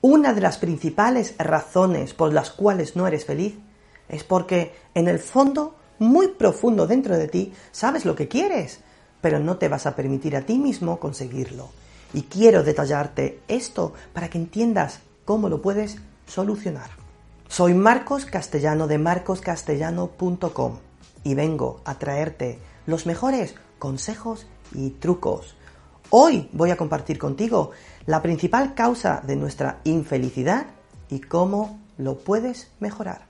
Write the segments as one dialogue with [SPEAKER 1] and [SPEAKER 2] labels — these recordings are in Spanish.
[SPEAKER 1] Una de las principales razones por las cuales no eres feliz es porque en el fondo, muy profundo dentro de ti, sabes lo que quieres, pero no te vas a permitir a ti mismo conseguirlo. Y quiero detallarte esto para que entiendas cómo lo puedes solucionar. Soy Marcos Castellano de marcoscastellano.com y vengo a traerte los mejores consejos y trucos. Hoy voy a compartir contigo la principal causa de nuestra infelicidad y cómo lo puedes mejorar.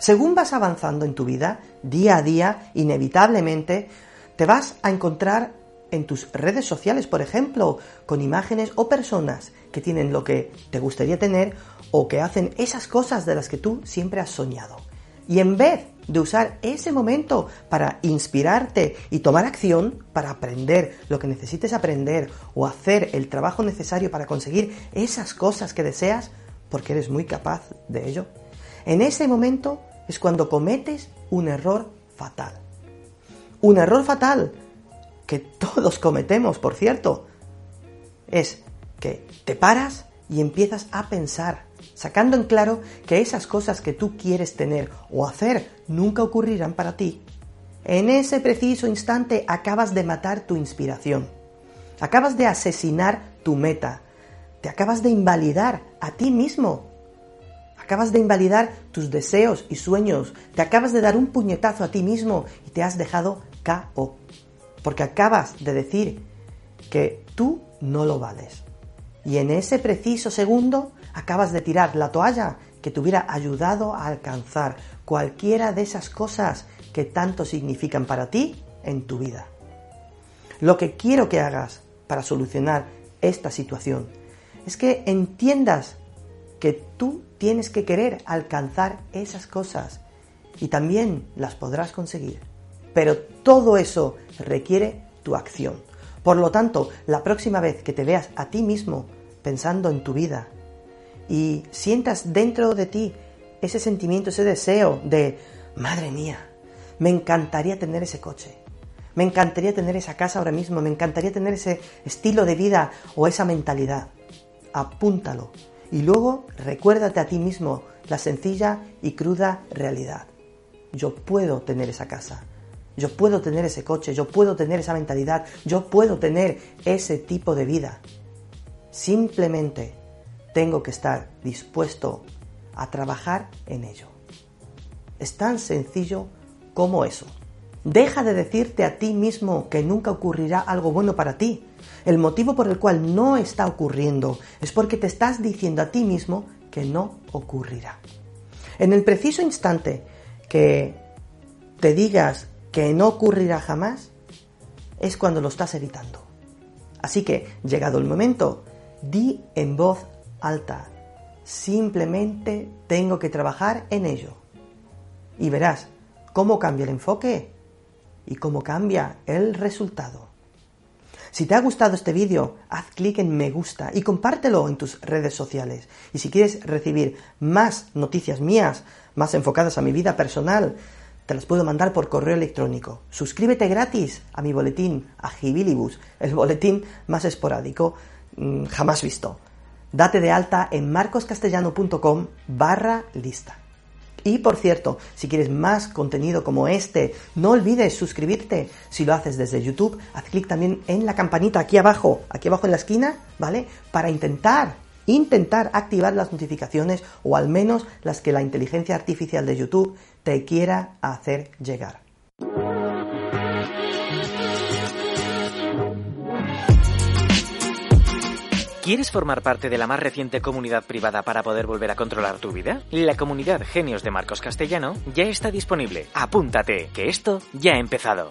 [SPEAKER 1] Según vas avanzando en tu vida, día a día, inevitablemente, te vas a encontrar en tus redes sociales, por ejemplo, con imágenes o personas que tienen lo que te gustaría tener o que hacen esas cosas de las que tú siempre has soñado. Y en vez de usar ese momento para inspirarte y tomar acción, para aprender lo que necesites aprender o hacer el trabajo necesario para conseguir esas cosas que deseas, porque eres muy capaz de ello, en ese momento es cuando cometes un error fatal. Un error fatal que todos cometemos, por cierto, es que te paras y empiezas a pensar, sacando en claro que esas cosas que tú quieres tener o hacer nunca ocurrirán para ti. En ese preciso instante acabas de matar tu inspiración, acabas de asesinar tu meta, te acabas de invalidar a ti mismo, acabas de invalidar tus deseos y sueños, te acabas de dar un puñetazo a ti mismo y te has dejado KO porque acabas de decir que tú no lo vales. Y en ese preciso segundo acabas de tirar la toalla que te hubiera ayudado a alcanzar cualquiera de esas cosas que tanto significan para ti en tu vida. Lo que quiero que hagas para solucionar esta situación es que entiendas que tú tienes que querer alcanzar esas cosas y también las podrás conseguir. Pero todo eso requiere tu acción. Por lo tanto, la próxima vez que te veas a ti mismo pensando en tu vida y sientas dentro de ti ese sentimiento, ese deseo de, madre mía, me encantaría tener ese coche, me encantaría tener esa casa ahora mismo, me encantaría tener ese estilo de vida o esa mentalidad, apúntalo y luego recuérdate a ti mismo la sencilla y cruda realidad. Yo puedo tener esa casa, yo puedo tener ese coche, yo puedo tener esa mentalidad, yo puedo tener ese tipo de vida. Simplemente tengo que estar dispuesto a trabajar en ello. Es tan sencillo como eso. Deja de decirte a ti mismo que nunca ocurrirá algo bueno para ti. El motivo por el cual no está ocurriendo es porque te estás diciendo a ti mismo que no ocurrirá. En el preciso instante que te digas que no ocurrirá jamás, es cuando lo estás evitando. Así que, llegado el momento, di en voz alta, simplemente tengo que trabajar en ello. Y verás cómo cambia el enfoque y cómo cambia el resultado. Si te ha gustado este vídeo, haz clic en me gusta y compártelo en tus redes sociales. Y si quieres recibir más noticias mías, más enfocadas a mi vida personal, te las puedo mandar por correo electrónico. Suscríbete gratis a mi boletín, a Gibilibus, el boletín más esporádico mm, jamás visto. Date de alta en marcoscastellano.com barra lista. Y por cierto, si quieres más contenido como este, no olvides suscribirte. Si lo haces desde YouTube, haz clic también en la campanita aquí abajo, aquí abajo en la esquina, ¿vale? Para intentar intentar activar las notificaciones o al menos las que la inteligencia artificial de YouTube te quiera hacer llegar.
[SPEAKER 2] ¿Quieres formar parte de la más reciente comunidad privada para poder volver a controlar tu vida? La comunidad Genios de Marcos Castellano ya está disponible. Apúntate, que esto ya ha empezado.